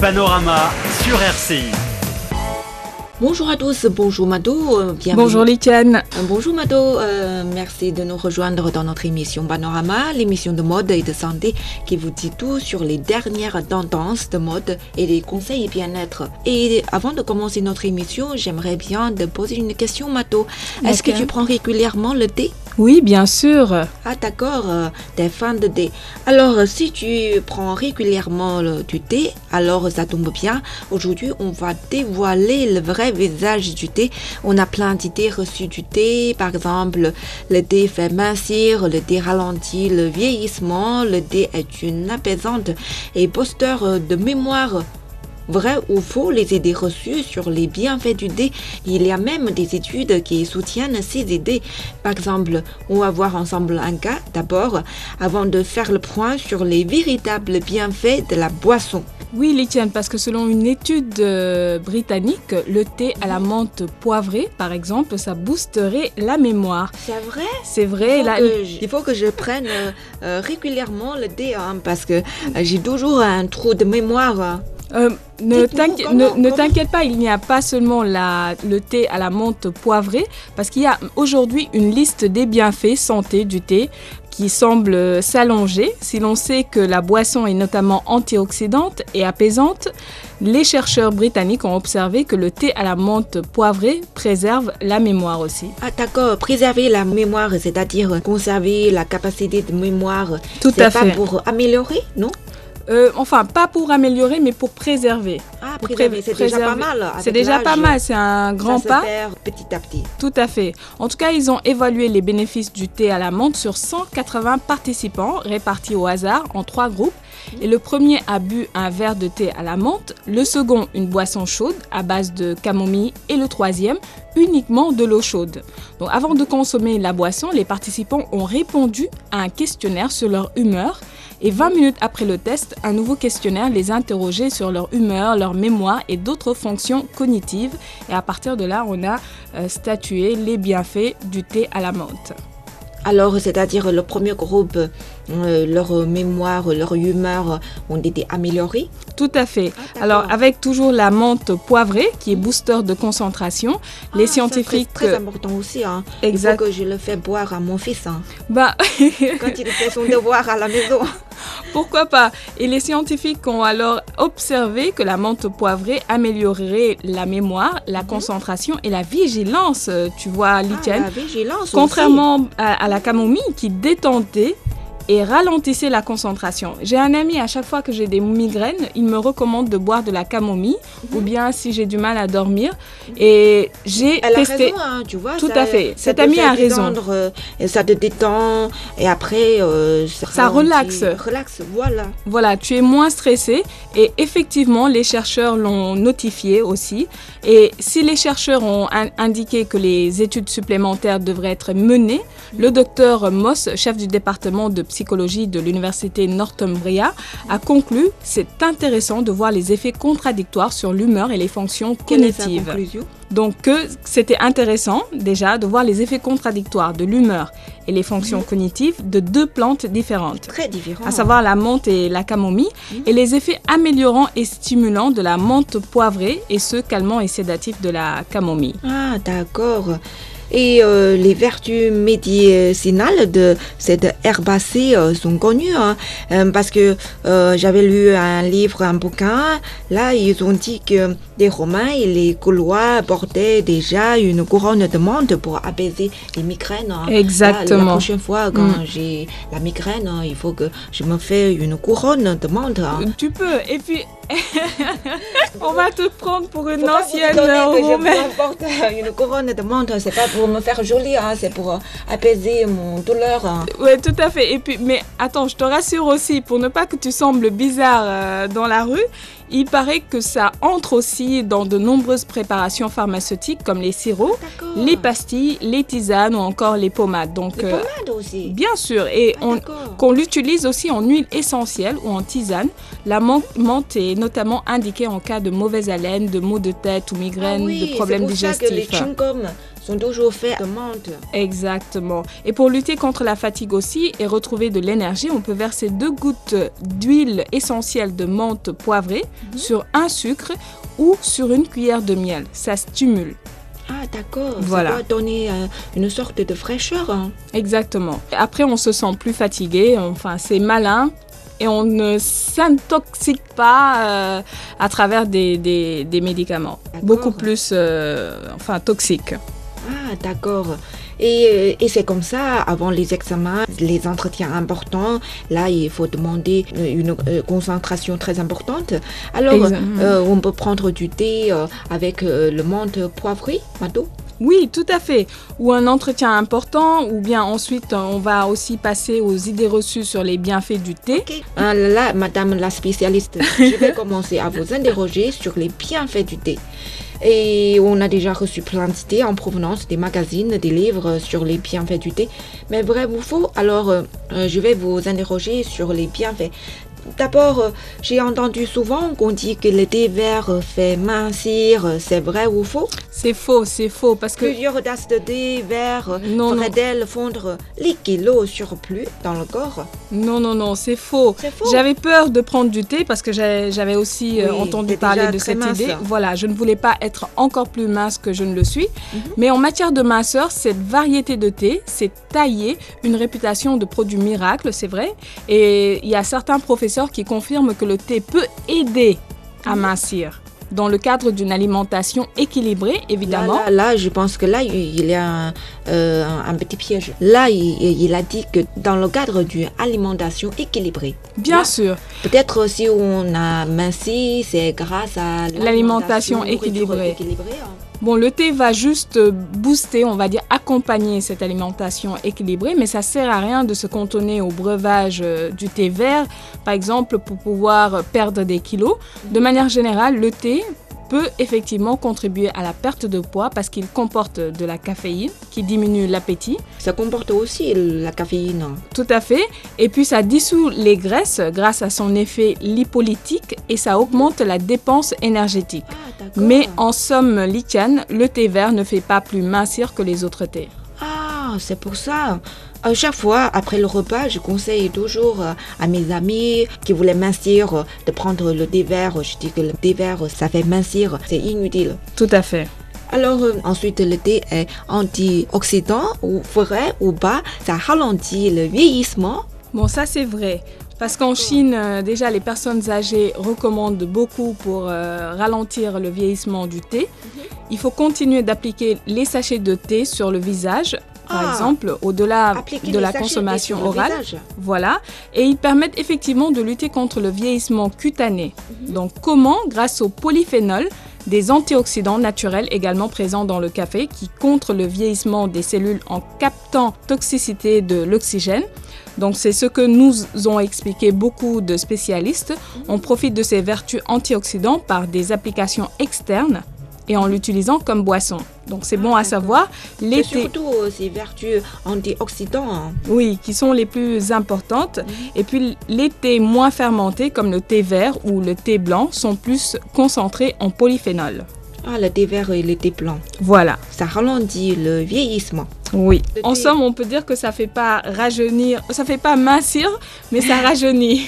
Panorama sur RCI. Bonjour à tous, bonjour Mado. euh, bienvenue. Bonjour Liken. Euh, Bonjour Mado, euh, merci de nous rejoindre dans notre émission Panorama, l'émission de mode et de santé qui vous dit tout sur les dernières tendances de mode et les conseils bien-être. Et avant de commencer notre émission, j'aimerais bien te poser une question Mado. Est-ce que tu prends régulièrement le thé? Oui, bien sûr. Ah d'accord, euh, t'es fan de thé. Alors euh, si tu prends régulièrement du thé, alors ça tombe bien. Aujourd'hui, on va dévoiler le vrai visage du thé. On a plein d'idées reçues du thé. Par exemple, le thé fait mincir, le thé ralentit le vieillissement, le thé est une apaisante et posteur de mémoire. Vrai ou faux, les idées reçues sur les bienfaits du thé, il y a même des études qui soutiennent ces idées. Par exemple, on va voir ensemble un cas d'abord, avant de faire le point sur les véritables bienfaits de la boisson. Oui, Liken, parce que selon une étude euh, britannique, le thé à la menthe poivrée, par exemple, ça boosterait la mémoire. C'est vrai? C'est vrai. il faut, que je, il faut que je prenne euh, euh, régulièrement le thé hein, parce que euh, j'ai toujours un trou de mémoire. Euh, ne t'inquiète pas, il n'y a pas seulement la- le thé à la menthe poivrée, parce qu'il y a aujourd'hui une liste des bienfaits santé du thé qui semble euh, s'allonger. Si l'on sait que la boisson est notamment antioxydante et apaisante, les chercheurs britanniques ont observé que le thé à la menthe poivrée préserve la mémoire aussi. Ah d'accord, préserver la mémoire, c'est-à-dire conserver la capacité de mémoire. Tout à pas fait. pour améliorer, non? Euh, enfin, pas pour améliorer, mais pour préserver. Ah, Pour préserver, pré- c'est déjà pas mal. C'est déjà pas mal, c'est un grand ça se pas. perd petit à petit. Tout à fait. En tout cas, ils ont évalué les bénéfices du thé à la menthe sur 180 participants répartis au hasard en trois groupes. Et le premier a bu un verre de thé à la menthe, le second une boisson chaude à base de camomille et le troisième uniquement de l'eau chaude. Donc avant de consommer la boisson, les participants ont répondu à un questionnaire sur leur humeur et 20 minutes après le test, un nouveau questionnaire les interrogeait sur leur humeur, leur mémoire et d'autres fonctions cognitives. Et à partir de là, on a euh, statué les bienfaits du thé à la menthe. Alors, c'est-à-dire le premier groupe, euh, leur mémoire, leur humeur ont été améliorées. Tout à fait. Ah. Alors, avec toujours la menthe poivrée, qui est booster de concentration, les Ah, scientifiques... C'est très important aussi. Hein. Exact. Il faut que je le fais boire à mon fils hein, Bah, quand il fait son devoir à la maison. Pourquoi pas? Et les scientifiques ont alors observé que la menthe poivrée améliorerait la mémoire, la concentration et la vigilance, euh, tu vois, Mhm. Ah, Lichen. la vigilance aussi. Contrairement à, à la camomille qui détendait et ralentissait la concentration. J'ai un ami, à chaque fois que j'ai des migraines, il me recommande de boire de la camomille ou bien si j'ai du mal à dormir. Et j'ai Mhm. Elle a testé. raison, hein, tu vois. Tout ça- à fait. ça Cet ami a raison. euh, et ça te détend. Et après, euh, Ça relaxe. Relaxe, voilà. Voilà, tu es moins stressé et effectivement, les chercheurs l'ont notifié aussi. Et si les chercheurs ont in- indiqué que les études supplémentaires devraient être menées, le docteur Moss, chef du département de psychologie de l'université Northumbria, a conclu c'est intéressant de voir les effets contradictoires sur l'humeur et les fonctions cognitives. Donc que c'était intéressant déjà de voir les effets contradictoires de l'humeur et les fonctions cognitives de deux plantes différentes Très à savoir la menthe et la camomille, et les effets améliorants et stimulants de la menthe poivrée et ceux calmants et sédatifs de la camomille. Ah, d'accord. Et euh, les vertus médicinales de cette herbacée euh, sont connues hein. Euh, parce que euh, j'avais lu un livre, un bouquin. Là, ils ont dit que les Romains et les Gaulois portaient déjà une couronne de menthe pour apaiser les migraines. hein. Là, la Exactement. prochaine fois, quand Mm. j'ai la migraine, hein, il faut que je me fais une couronne de menthe. hein. Tu peux, et puis on va te prendre pour une ancienne porte une couronne de menthe, c'est pas pour me faire jolie, hein, c'est pour euh, apaiser mon douleur. hein. Oui, tout à fait. Et puis, mais attends, je te rassure aussi, pour ne pas que tu sembles bizarre euh, dans la rue, il paraît que ça entre aussi dans de nombreuses préparations pharmaceutiques comme les sirops, les pastilles, les tisanes ou encore les pommades. Donc, Les euh, pommades aussi. bien sûr, et Ah, qu'on l'utilise aussi en huile essentielle ou en tisane. La menthe est notamment indiquée en cas de mauvaise haleine, de maux de tête ou Ah migraine, oui, de problèmes c'est pour ça que les digestifs. Sont toujours faits de menthe. Exactement. Et pour lutter contre la fatigue aussi et retrouver de l'énergie, on peut verser deux gouttes d'huile essentielle de menthe poivrée sur un sucre ou sur une cuillère de miel. Ça stimule. Ah, d'accord. Voilà. Ça doit donner euh, une sorte de fraîcheur. hein. Exactement. Après, on se sent plus fatigué. Enfin, c'est malin. Et on ne s'intoxique pas euh, à travers des, des- des médicaments. Beaucoup plus euh, enfin, toxiques. D'accord. Et, euh, et c'est comme ça, avant les examens, les entretiens importants, là, il faut demander euh, une euh, concentration très importante. Alors, euh, on peut prendre du thé euh, avec euh, le menthe poivré, Mado Oui, tout à fait. Ou un entretien important, ou bien ensuite on va aussi passer aux idées reçues sur les bienfaits du thé. Ah, Là, madame la spécialiste, je vais commencer à vous interroger sur les bienfaits du thé. Et on a déjà reçu plein d'idées en provenance des magazines, des livres sur les bienfaits du thé. Mais vrai ou faux Alors, euh, je vais vous interroger sur les bienfaits. D'abord, euh, j'ai entendu souvent qu'on dit que le thé vert euh, fait mincir. Euh, C'est vrai ou faux? C'est faux, c'est faux, parce que Plusieurs tasses de thé vert feraient-elles fondre les kilos surplus dans le corps non, non, non, c'est faux. Faux J'avais peur de prendre du thé parce que j'avais aussi Oui, entendu parler de cette mince. idée. Voilà, je ne voulais pas être encore plus mince que je ne le suis. Mhm. Mais en matière de minceur, cette variété de thé, c'est taillé une réputation de produit miracle, c'est vrai. Et il y a certains professeurs qui confirment que le thé peut aider à mincir dans le cadre d'une alimentation équilibrée, évidemment. Là, là, là, je pense que là, il y a euh, un petit piège. Là, il, il a dit que dans le cadre d'une alimentation équilibrée. Bien Là, sûr. Peut-être si on a minci, c'est grâce à L'alimentation équilibrée. équilibrée, hein. Bon, le thé va juste booster, on va dire accompagner cette alimentation équilibrée, mais ça sert à rien de se cantonner au breuvage euh, du thé vert, par exemple, pour pouvoir perdre des kilos. De manière générale, le thé peut effectivement contribuer à la perte de poids parce qu'il comporte de la caféine qui diminue l'appétit. Ça comporte aussi la caféine. Tout à fait. Et puis ça dissout les graisses grâce à son effet lipolytique et ça augmente la dépense énergétique. Ah. Mais en somme lichane, le thé vert ne fait pas plus mincir que les autres thés. Ah, c'est pour ça. À chaque fois, après le repas, je conseille toujours euh, à mes amis qui voulaient mincir euh, de prendre le thé vert. Je dis que le thé vert, ça fait mincir. C'est inutile. Tout à fait. Alors euh, ensuite, le thé est antioxydant ou vrai ou pas. Ça ralentit le vieillissement. Bon, ça c'est vrai. Parce qu'en Chine, euh, déjà, les personnes âgées recommandent beaucoup pour euh, ralentir le vieillissement du thé. Il faut continuer d'appliquer les sachets de thé sur le visage, par Ah. exemple, au-delà de la consommation orale. Voilà. Et ils permettent effectivement de lutter contre le vieillissement cutané. Donc comment Grâce au polyphénol, des antioxydants naturels également présents dans le café qui contre le vieillissement des cellules en captant toxicité de l'oxygène. Donc c'est ce que nous ont expliqué beaucoup de spécialistes. On profite de ces vertus antioxydants par des applications externes et en l'utilisant comme boisson. Donc c'est bon Ah, à savoir. Les surtout euh, ces vertus antioxydants. hein. oui, qui sont les plus importantes. Et puis les thés moins fermentés, comme le thé vert ou le thé blanc, sont plus concentrés en polyphénol. Ah, le thé vert et le thé blanc. Voilà. Ça ralentit le vieillissement. Oui. En somme, on peut dire que ça fait pas rajeunir, ça fait pas mincir, mais ça rajeunit.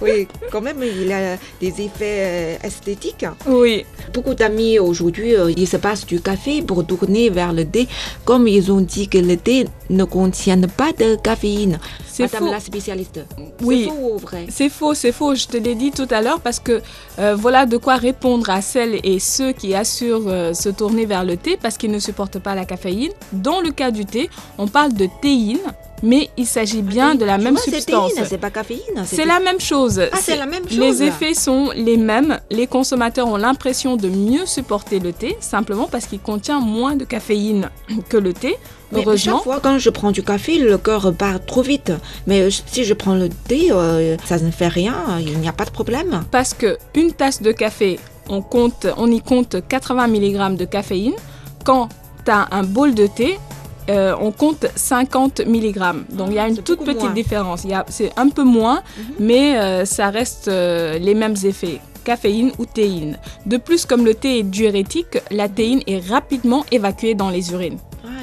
Oui, quand même, il a des effets euh, esthétiques. Oui. Beaucoup d'amis aujourd'hui, euh, ils se passent du café pour tourner vers le thé, comme ils ont dit que le thé ne contient pas de caféine. C'est Madame faux. la spécialiste. Oui. C'est faux ou vrai? C'est faux, c'est faux. Je te l'ai dit tout à l'heure parce que euh, voilà de quoi répondre à celles et ceux qui assurent euh, se tourner vers le thé parce qu'ils ne supportent pas la caféine. Dans le cas du thé, on parle de théine, mais il s'agit bien de la même vois, substance. c'est pas caféine. C'est la même chose. Ah, c'est la même chose. Les effets sont les mêmes. Les consommateurs ont l'impression de mieux supporter le thé simplement parce qu'il contient moins de caféine que le thé. Mais Heureusement. chaque fois quand je prends du café, le cœur bat trop vite. Mais si je prends le thé, euh, ça ne fait rien, il n'y a pas de problème. Parce que une tasse de café, on, compte, on y compte 80 mg de caféine. Quand tu as un bol de thé, euh, on compte 50 mg. Donc il y a une c'est toute petite moins. différence. C'est un peu moins, Mhm. mais euh, ça reste euh, les mêmes effets caféine ou théine. De plus, comme le thé est diurétique, la théine est rapidement évacuée dans les urines.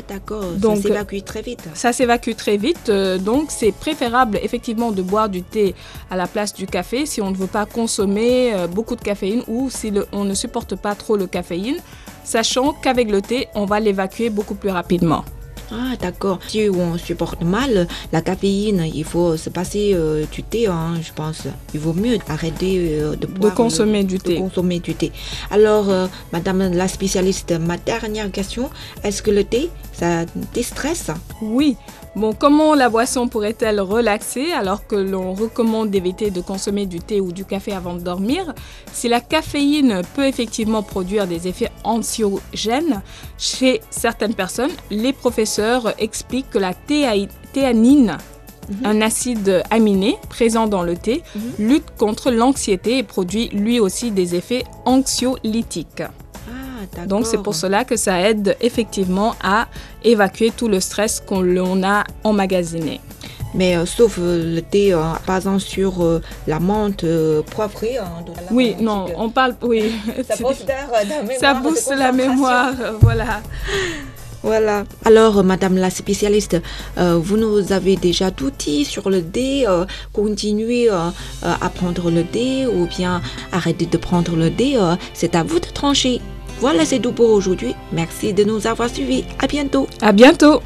d'accord. Donc, ça s'évacue très vite. Ça s'évacue très vite, euh, donc c'est préférable effectivement de boire du thé à la place du café si on ne veut pas consommer euh, beaucoup de caféine ou si le- on ne supporte pas trop le caféine, sachant qu'avec le thé, on va l'évacuer beaucoup plus rapidement. Ah, d'accord. Si on supporte mal la caféine, il faut se passer euh, du thé, hein, je pense. Il vaut mieux arrêter euh, de De boire le- consommer du de thé. consommer du thé. Alors, euh, Madame la spécialiste, ma dernière question, est-ce que le thé, ça déstresse? Oui. Bon, comment la boisson pourrait-elle relaxer alors que l'on recommande d'éviter de consommer du thé ou du café avant de dormir? Si la caféine peut effectivement produire des effets anxiogènes chez certaines personnes, les professeurs expliquent que la théanine, un acide aminé présent dans le thé, lutte contre l'anxiété et produit lui aussi des effets anxiolytiques. Ah. Donc c'est pour cela que ça aide effectivement à évacuer tout le stress qu'on a emmagasiné. Mais euh, sauf euh, le thé euh, basant sur la menthe poivrée. hein, Oui, non, on parle, oui. Ça booste la mémoire. Ça de booste la concentration. mémoire, voilà. Voilà. Alors, Madame la spécialiste, euh, vous nous avez déjà tout dit sur le dé. euh, continuez euh, à prendre le dé ou bien arrêtez de prendre le dé. C'est à vous de trancher. Voilà, c'est tout pour aujourd'hui. Merci de nous avoir suivis. À bientôt. À bientôt.